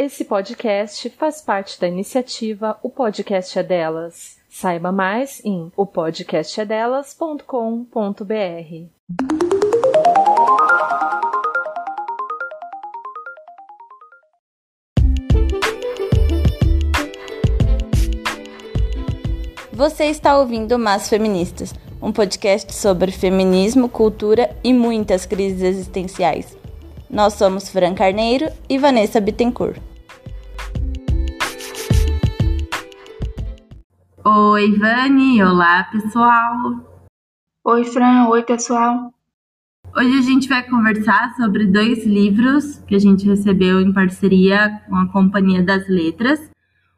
Esse podcast faz parte da iniciativa O Podcast é Delas. Saiba mais em opodcastedelas.com.br. Você está ouvindo Mas Feministas, um podcast sobre feminismo, cultura e muitas crises existenciais. Nós somos Fran Carneiro e Vanessa Bittencourt. Oi, Vani. Olá, pessoal. Oi, Fran. Oi, pessoal. Hoje a gente vai conversar sobre dois livros que a gente recebeu em parceria com a Companhia das Letras.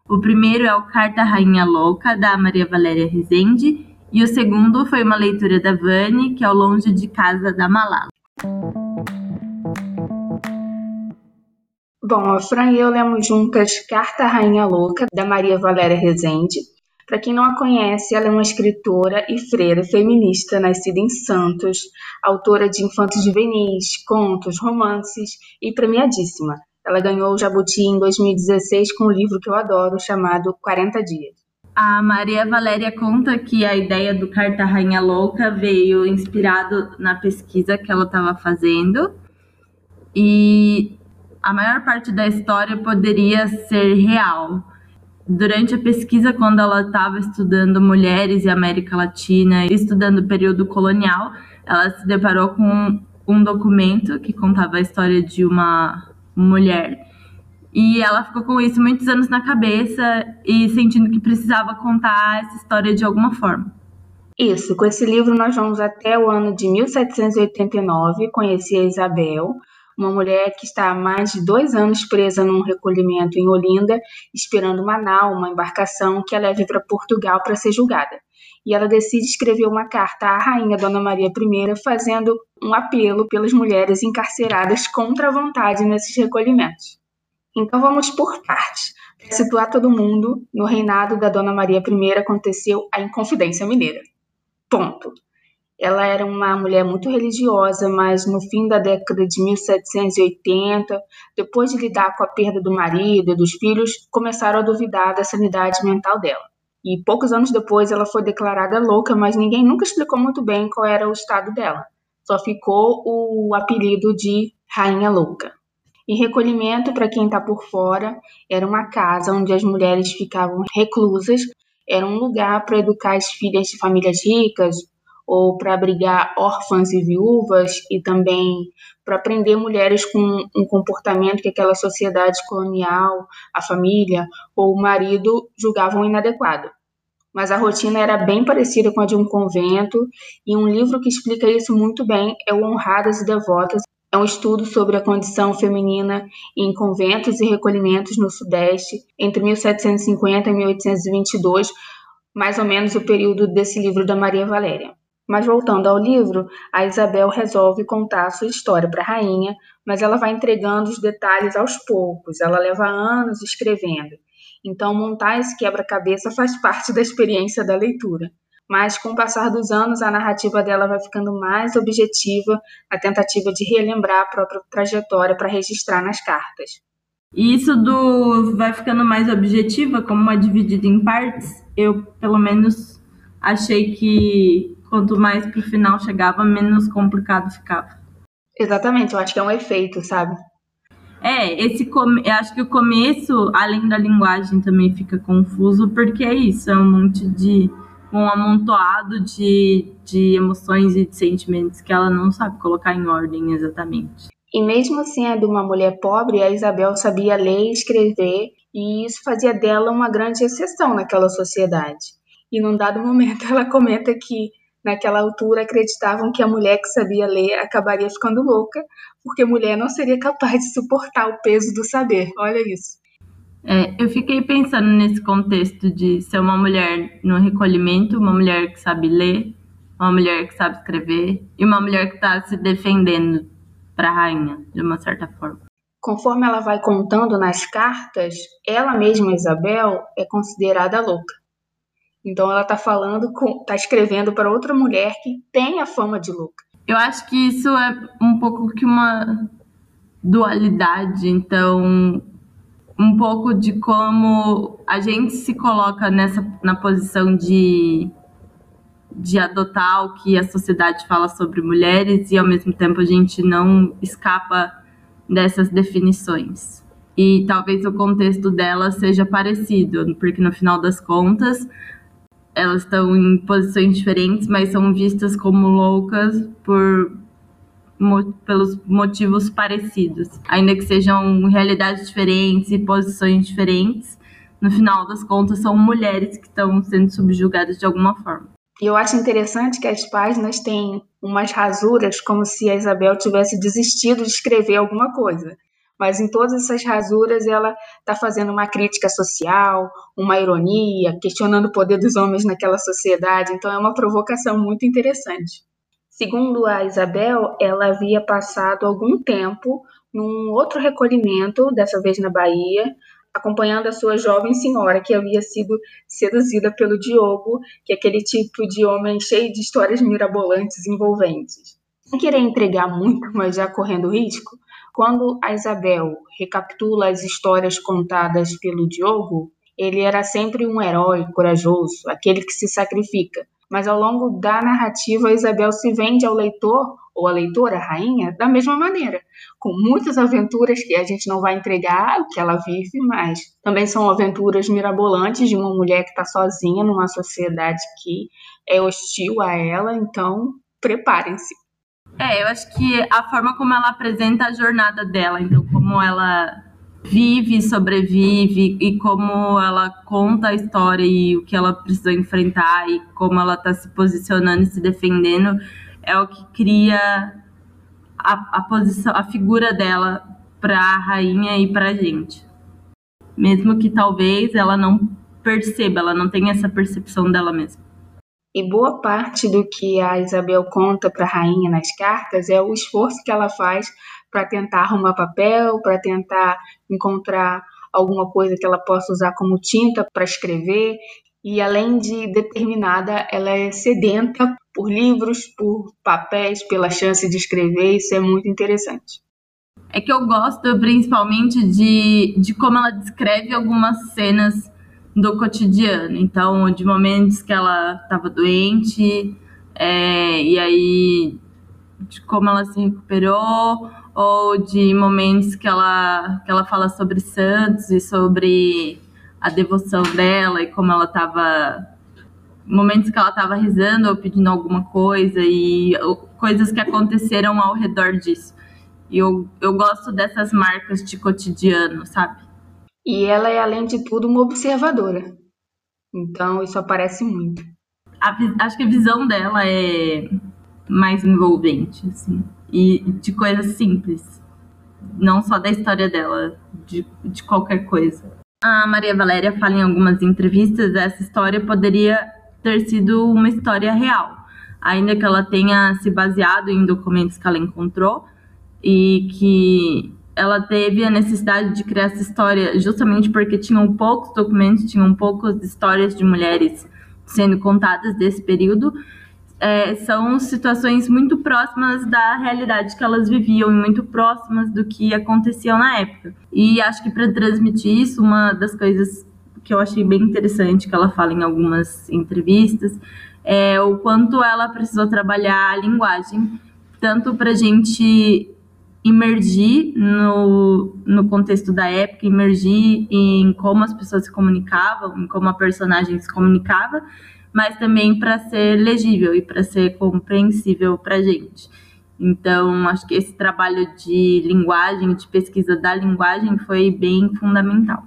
O primeiro é o Carta Rainha Louca, da Maria Valéria Rezende, e o segundo foi uma leitura da Vani, que é o Longe de Casa da Malala. Bom, a Fran e eu lemos juntas Carta Rainha Louca, da Maria Valéria Rezende. Para quem não a conhece, ela é uma escritora e freira feminista nascida em Santos, autora de infantos juvenis, contos, romances e premiadíssima. Ela ganhou o Jabuti em 2016 com um livro que eu adoro chamado 40 Dias. A Maria Valéria conta que a ideia do Carta Rainha Louca veio inspirado na pesquisa que ela estava fazendo e a maior parte da história poderia ser real, Durante a pesquisa, quando ela estava estudando mulheres e América Latina, estudando o período colonial, ela se deparou com um documento que contava a história de uma mulher. E ela ficou com isso muitos anos na cabeça e sentindo que precisava contar essa história de alguma forma. Isso, com esse livro nós vamos até o ano de 1789, conheci a Isabel, uma mulher que está há mais de dois anos presa num recolhimento em Olinda, esperando uma nau, uma embarcação que a leve para Portugal para ser julgada. E ela decide escrever uma carta à rainha Dona Maria I, fazendo um apelo pelas mulheres encarceradas contra a vontade nesses recolhimentos. Então vamos por partes. Para situar todo mundo, no reinado da Dona Maria I aconteceu a Inconfidência Mineira. Ponto. Ela era uma mulher muito religiosa, mas no fim da década de 1780, depois de lidar com a perda do marido e dos filhos, começaram a duvidar da sanidade mental dela. E poucos anos depois ela foi declarada louca, mas ninguém nunca explicou muito bem qual era o estado dela. Só ficou o apelido de Rainha Louca. Em recolhimento, para quem está por fora, era uma casa onde as mulheres ficavam reclusas, era um lugar para educar as filhas de famílias ricas ou para abrigar órfãs e viúvas e também para prender mulheres com um comportamento que aquela sociedade colonial, a família ou o marido julgavam inadequado. Mas a rotina era bem parecida com a de um convento, e um livro que explica isso muito bem é o Honradas e Devotas. É um estudo sobre a condição feminina em conventos e recolhimentos no Sudeste entre 1750 e 1822, mais ou menos o período desse livro da Maria Valéria. Mas voltando ao livro, a Isabel resolve contar a sua história para a rainha, mas ela vai entregando os detalhes aos poucos, ela leva anos escrevendo. Então, montar esse quebra-cabeça faz parte da experiência da leitura. Mas, com o passar dos anos, a narrativa dela vai ficando mais objetiva, a tentativa de relembrar a própria trajetória para registrar nas cartas. E isso do vai ficando mais objetiva, como é dividida em partes, eu, pelo menos, achei que quanto mais pro final chegava, menos complicado ficava. Exatamente, eu acho que é um efeito, sabe? É, esse come... eu acho que o começo, além da linguagem, também fica confuso, porque é isso, é um monte de. um amontoado de, de emoções e de sentimentos que ela não sabe colocar em ordem exatamente. E mesmo assim, é de uma mulher pobre, a Isabel sabia ler e escrever, e isso fazia dela uma grande exceção naquela sociedade. E num dado momento ela comenta que naquela altura acreditavam que a mulher que sabia ler acabaria ficando louca, porque mulher não seria capaz de suportar o peso do saber. Olha isso. É, eu fiquei pensando nesse contexto de ser uma mulher no recolhimento, uma mulher que sabe ler, uma mulher que sabe escrever e uma mulher que está se defendendo para a rainha, de uma certa forma. Conforme ela vai contando nas cartas, ela mesma, Isabel, é considerada louca. Então ela está falando, está escrevendo para outra mulher que tem a fama de louca. Eu acho que isso é um pouco que uma dualidade. Então, um pouco de como a gente se coloca nessa na posição de de adotar o que a sociedade fala sobre mulheres e ao mesmo tempo a gente não escapa dessas definições. E talvez o contexto dela seja parecido, porque no final das contas elas estão em posições diferentes, mas são vistas como loucas por pelos motivos parecidos, ainda que sejam realidades diferentes e posições diferentes. No final das contas, são mulheres que estão sendo subjugadas de alguma forma. E eu acho interessante que as páginas têm umas rasuras como se a Isabel tivesse desistido de escrever alguma coisa. Mas em todas essas rasuras ela está fazendo uma crítica social, uma ironia, questionando o poder dos homens naquela sociedade. Então é uma provocação muito interessante. Segundo a Isabel, ela havia passado algum tempo num outro recolhimento, dessa vez na Bahia, acompanhando a sua jovem senhora que havia sido seduzida pelo Diogo, que é aquele tipo de homem cheio de histórias mirabolantes envolventes. Sem querer entregar muito, mas já correndo risco, quando a Isabel recapitula as histórias contadas pelo Diogo, ele era sempre um herói corajoso, aquele que se sacrifica mas ao longo da narrativa a Isabel se vende ao leitor ou à leitora, a rainha, da mesma maneira, com muitas aventuras que a gente não vai entregar o que ela vive, mas também são aventuras mirabolantes de uma mulher que está sozinha numa sociedade que é hostil a ela, então preparem-se. É, eu acho que a forma como ela apresenta a jornada dela, então como ela vive, sobrevive e como ela conta a história e o que ela precisou enfrentar e como ela está se posicionando e se defendendo é o que cria a, a posição, a figura dela para a rainha e para a gente. Mesmo que talvez ela não perceba, ela não tenha essa percepção dela mesma. E boa parte do que a Isabel conta para a rainha nas cartas é o esforço que ela faz para tentar arrumar papel, para tentar encontrar alguma coisa que ela possa usar como tinta para escrever. E além de determinada, ela é sedenta por livros, por papéis, pela chance de escrever. Isso é muito interessante. É que eu gosto principalmente de, de como ela descreve algumas cenas do cotidiano. Então, de momentos que ela estava doente, é, e aí de como ela se recuperou, ou de momentos que ela, que ela fala sobre Santos e sobre a devoção dela e como ela estava. Momentos que ela estava rezando ou pedindo alguma coisa e coisas que aconteceram ao redor disso. E eu, eu gosto dessas marcas de cotidiano, sabe? E ela é, além de tudo, uma observadora. Então, isso aparece muito. A, acho que a visão dela é mais envolvente, assim e de coisas simples, não só da história dela, de, de qualquer coisa. A Maria Valéria fala em algumas entrevistas essa história poderia ter sido uma história real, ainda que ela tenha se baseado em documentos que ela encontrou e que ela teve a necessidade de criar essa história justamente porque tinham poucos documentos, tinham poucas histórias de mulheres sendo contadas desse período é, são situações muito próximas da realidade que elas viviam e muito próximas do que aconteciam na época. E acho que para transmitir isso, uma das coisas que eu achei bem interessante que ela fala em algumas entrevistas é o quanto ela precisou trabalhar a linguagem, tanto para gente imergir no, no contexto da época, imergir em como as pessoas se comunicavam, em como a personagem se comunicava, mas também para ser legível e para ser compreensível para a gente. Então, acho que esse trabalho de linguagem, de pesquisa da linguagem, foi bem fundamental.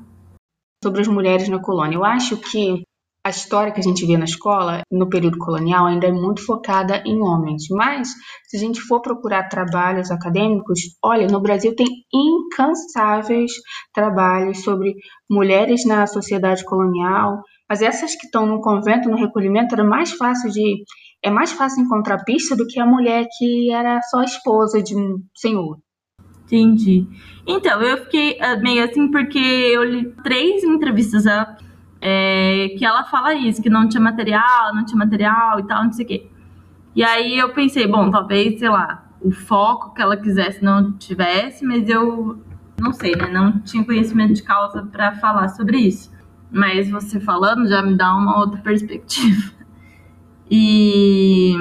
Sobre as mulheres na colônia, eu acho que a história que a gente vê na escola, no período colonial, ainda é muito focada em homens. Mas, se a gente for procurar trabalhos acadêmicos, olha, no Brasil tem incansáveis trabalhos sobre mulheres na sociedade colonial, mas essas que estão no convento, no recolhimento, era mais fácil de. É mais fácil encontrar pista do que a mulher que era só esposa de um senhor. Entendi. Então, eu fiquei ah, meio assim porque eu li três entrevistas é, que ela fala isso, que não tinha material, não tinha material e tal, não sei o quê. E aí eu pensei, bom, talvez, sei lá, o foco que ela quisesse não tivesse, mas eu não sei, né? Não tinha conhecimento de causa para falar sobre isso. Mas você falando já me dá uma outra perspectiva. E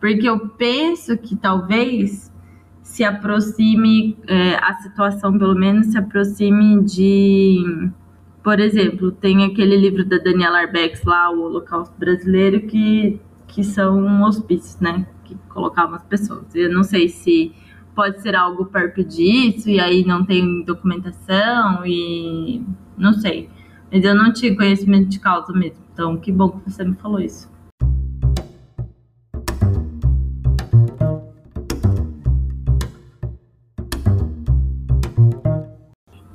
porque eu penso que talvez se aproxime, é, a situação pelo menos se aproxime de, por exemplo, tem aquele livro da Daniela Arbex lá, o Holocausto Brasileiro, que, que são hospícios, né? Que colocavam as pessoas. Eu não sei se pode ser algo perto disso, e aí não tem documentação, e não sei. Mas eu não tinha conhecimento de causa mesmo. Então, que bom que você me falou isso.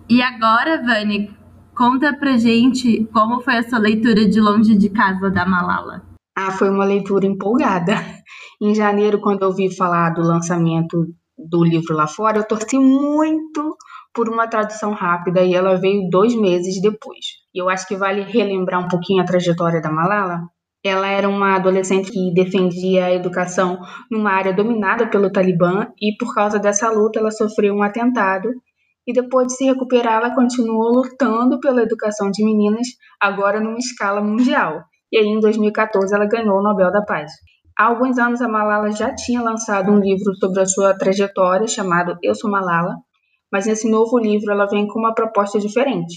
E agora, Vani, conta pra gente como foi essa leitura de Longe de Casa da Malala. Ah, foi uma leitura empolgada. Em janeiro, quando eu ouvi falar do lançamento do livro lá fora, eu torci muito por uma tradução rápida e ela veio dois meses depois. E eu acho que vale relembrar um pouquinho a trajetória da Malala. Ela era uma adolescente que defendia a educação numa área dominada pelo Talibã e por causa dessa luta ela sofreu um atentado e depois de se recuperar, ela continuou lutando pela educação de meninas, agora numa escala mundial. E aí, em 2014, ela ganhou o Nobel da Paz. Há alguns anos, a Malala já tinha lançado um livro sobre a sua trajetória, chamado Eu Sou Malala, mas nesse novo livro ela vem com uma proposta diferente.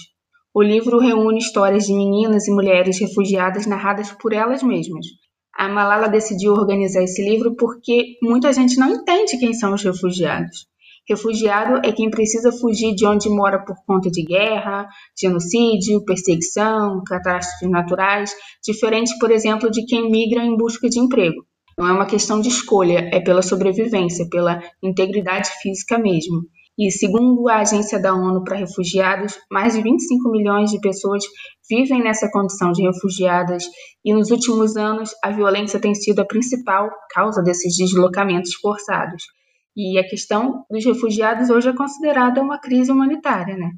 O livro reúne histórias de meninas e mulheres refugiadas narradas por elas mesmas. A Malala decidiu organizar esse livro porque muita gente não entende quem são os refugiados. Refugiado é quem precisa fugir de onde mora por conta de guerra, genocídio, perseguição, catástrofes naturais, diferente, por exemplo, de quem migra em busca de emprego. Não é uma questão de escolha, é pela sobrevivência, pela integridade física mesmo. E segundo a Agência da ONU para Refugiados, mais de 25 milhões de pessoas vivem nessa condição de refugiadas e nos últimos anos a violência tem sido a principal causa desses deslocamentos forçados. E a questão dos refugiados hoje é considerada uma crise humanitária, né?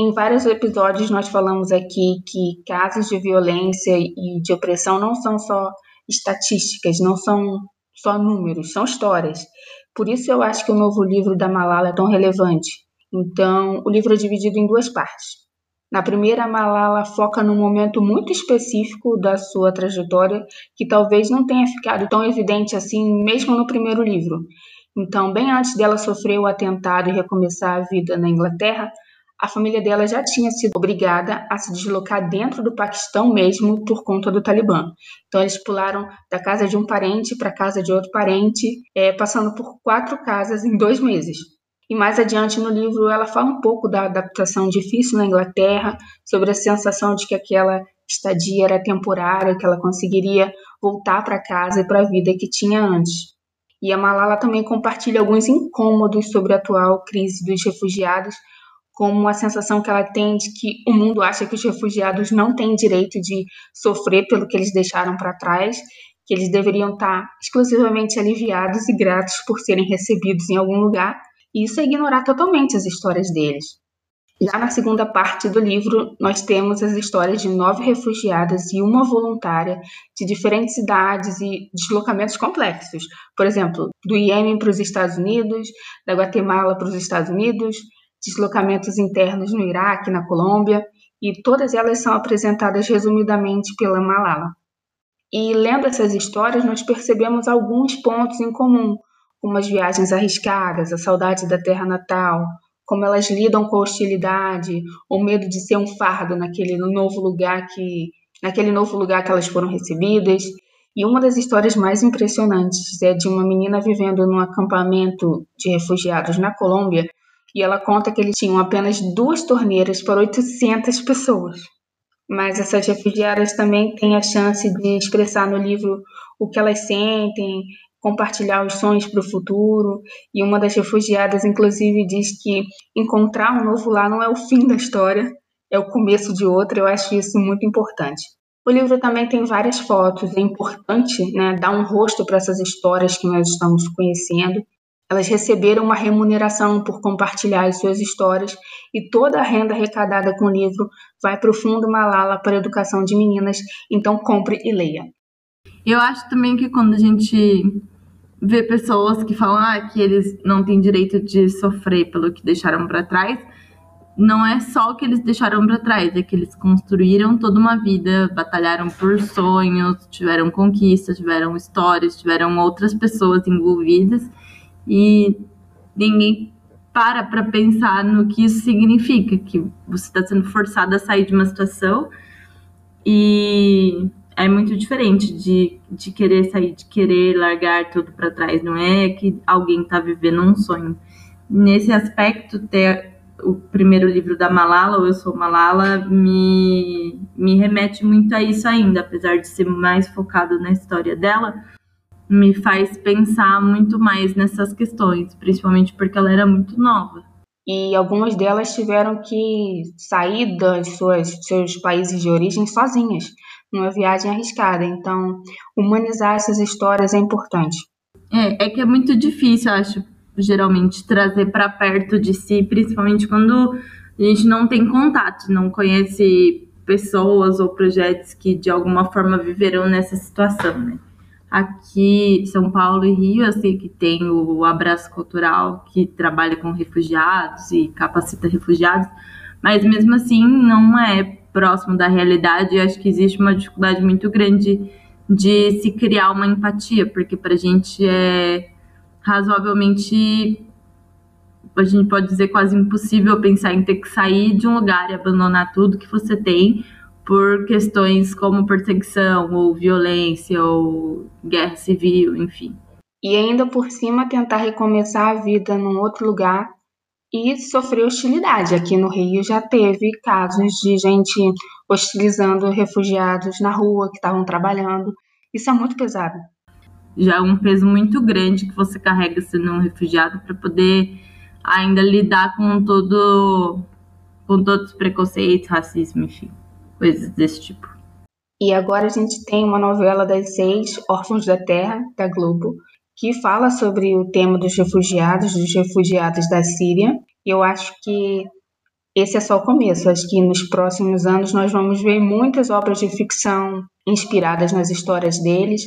Em vários episódios nós falamos aqui que casos de violência e de opressão não são só estatísticas, não são só números, são histórias. Por isso eu acho que o novo livro da Malala é tão relevante. Então, o livro é dividido em duas partes. Na primeira, a Malala foca num momento muito específico da sua trajetória que talvez não tenha ficado tão evidente assim mesmo no primeiro livro, então, bem antes dela sofrer o atentado e recomeçar a vida na Inglaterra, a família dela já tinha sido obrigada a se deslocar dentro do Paquistão mesmo por conta do Talibã. Então eles pularam da casa de um parente para a casa de outro parente, é, passando por quatro casas em dois meses. E mais adiante no livro ela fala um pouco da adaptação difícil na Inglaterra, sobre a sensação de que aquela estadia era temporária, que ela conseguiria voltar para casa e para a vida que tinha antes. E a Malala também compartilha alguns incômodos sobre a atual crise dos refugiados, como a sensação que ela tem de que o mundo acha que os refugiados não têm direito de sofrer pelo que eles deixaram para trás, que eles deveriam estar exclusivamente aliviados e gratos por serem recebidos em algum lugar, e isso é ignorar totalmente as histórias deles. Já na segunda parte do livro, nós temos as histórias de nove refugiadas e uma voluntária de diferentes idades e deslocamentos complexos. Por exemplo, do Iêmen para os Estados Unidos, da Guatemala para os Estados Unidos, deslocamentos internos no Iraque, na Colômbia, e todas elas são apresentadas resumidamente pela Malala. E lendo essas histórias, nós percebemos alguns pontos em comum, como as viagens arriscadas, a saudade da terra natal, como elas lidam com a hostilidade, o medo de ser um fardo naquele novo lugar que naquele novo lugar que elas foram recebidas. E uma das histórias mais impressionantes é de uma menina vivendo num acampamento de refugiados na Colômbia, e ela conta que eles tinham apenas duas torneiras para 800 pessoas. Mas essas refugiadas também têm a chance de expressar no livro o que elas sentem, compartilhar os sonhos para o futuro. E uma das refugiadas, inclusive, diz que encontrar um novo lar não é o fim da história, é o começo de outra. Eu acho isso muito importante. O livro também tem várias fotos, é importante né, dar um rosto para essas histórias que nós estamos conhecendo. Elas receberam uma remuneração por compartilhar as suas histórias e toda a renda arrecadada com o livro vai para o Fundo Malala para a Educação de Meninas. Então, compre e leia. Eu acho também que quando a gente vê pessoas que falam ah, que eles não têm direito de sofrer pelo que deixaram para trás, não é só o que eles deixaram para trás, é que eles construíram toda uma vida, batalharam por sonhos, tiveram conquistas, tiveram histórias, tiveram outras pessoas envolvidas e ninguém para para pensar no que isso significa, que você está sendo forçado a sair de uma situação e é muito diferente de, de querer sair, de querer largar tudo para trás. Não é que alguém está vivendo um sonho. Nesse aspecto, ter o primeiro livro da Malala, ou Eu Sou Malala, me, me remete muito a isso ainda, apesar de ser mais focado na história dela, me faz pensar muito mais nessas questões, principalmente porque ela era muito nova. E algumas delas tiveram que sair dos seus países de origem sozinhas, numa viagem arriscada. Então, humanizar essas histórias é importante. É, é que é muito difícil, acho, geralmente trazer para perto de si, principalmente quando a gente não tem contato, não conhece pessoas ou projetos que de alguma forma viveram nessa situação, né? Aqui, São Paulo e Rio, eu sei que tem o Abraço Cultural, que trabalha com refugiados e capacita refugiados, mas mesmo assim não é próximo da realidade. Eu acho que existe uma dificuldade muito grande de se criar uma empatia, porque para a gente é razoavelmente, a gente pode dizer quase impossível pensar em ter que sair de um lugar e abandonar tudo que você tem por questões como perseguição ou violência ou guerra civil, enfim. E ainda por cima tentar recomeçar a vida num outro lugar e sofrer hostilidade. Aqui no Rio já teve casos de gente hostilizando refugiados na rua que estavam trabalhando. Isso é muito pesado já é um peso muito grande que você carrega sendo um refugiado para poder ainda lidar com todo com todos os preconceitos, racismo, enfim, coisas desse tipo. E agora a gente tem uma novela das seis, Órfãos da Terra, da Globo, que fala sobre o tema dos refugiados, dos refugiados da Síria. Eu acho que esse é só o começo. Acho que nos próximos anos nós vamos ver muitas obras de ficção inspiradas nas histórias deles,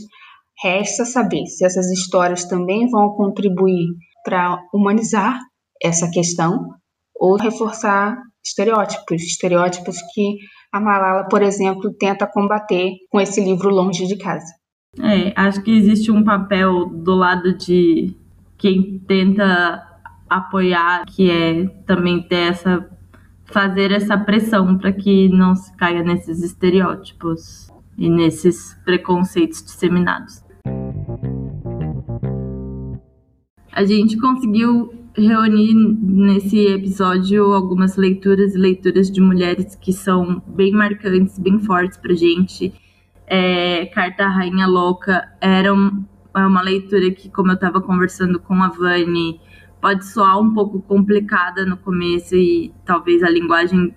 Resta saber se essas histórias também vão contribuir para humanizar essa questão ou reforçar estereótipos, estereótipos que a Malala, por exemplo, tenta combater com esse livro Longe de Casa. É, acho que existe um papel do lado de quem tenta apoiar, que é também ter essa fazer essa pressão para que não se caia nesses estereótipos e nesses preconceitos disseminados. A gente conseguiu reunir nesse episódio algumas leituras e leituras de mulheres que são bem marcantes, bem fortes pra gente. É, Carta Rainha Louca era um, é uma leitura que, como eu estava conversando com a Vani, pode soar um pouco complicada no começo e talvez a linguagem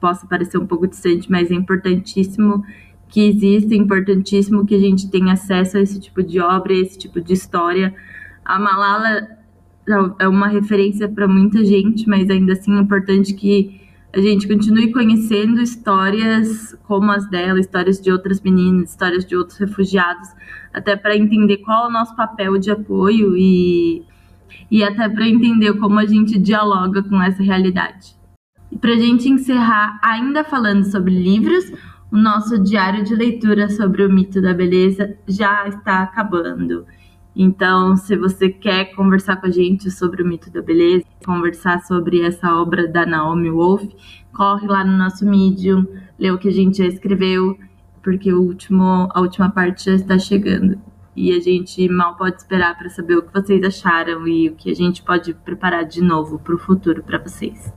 possa parecer um pouco distante, mas é importantíssimo que exista, é importantíssimo que a gente tenha acesso a esse tipo de obra, a esse tipo de história. A Malala é uma referência para muita gente, mas ainda assim é importante que a gente continue conhecendo histórias como as dela, histórias de outras meninas, histórias de outros refugiados, até para entender qual é o nosso papel de apoio e, e até para entender como a gente dialoga com essa realidade. E para a gente encerrar, ainda falando sobre livros, o nosso diário de leitura sobre o mito da beleza já está acabando. Então, se você quer conversar com a gente sobre o mito da beleza, conversar sobre essa obra da Naomi Wolf, corre lá no nosso Medium, lê o que a gente já escreveu, porque o último, a última parte já está chegando. E a gente mal pode esperar para saber o que vocês acharam e o que a gente pode preparar de novo para o futuro para vocês.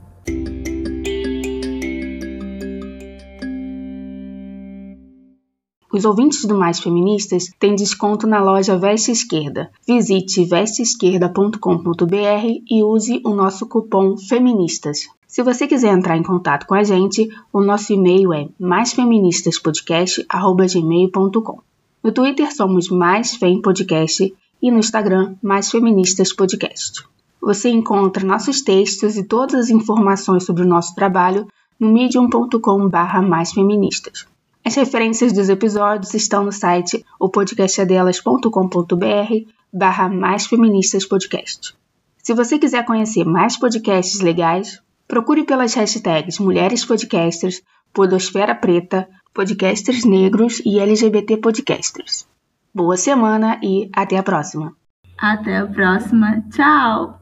Os ouvintes do Mais Feministas têm desconto na loja Veste Esquerda. Visite vesteesquerda.com.br e use o nosso cupom FEMINISTAS. Se você quiser entrar em contato com a gente, o nosso e-mail é maisfeministaspodcast.gmail.com. No Twitter somos Mais Fem Podcast e no Instagram Mais Feministas Podcast. Você encontra nossos textos e todas as informações sobre o nosso trabalho no medium.com/maisfeministas. As referências dos episódios estão no site opodcastadelas.com.br barra mais feministas podcast. Se você quiser conhecer mais podcasts legais, Procure pelas hashtags Mulheres Podcasters, Podosfera Preta, Podcasters Negros e LGBT Podcasters. Boa semana e até a próxima. Até a próxima. Tchau!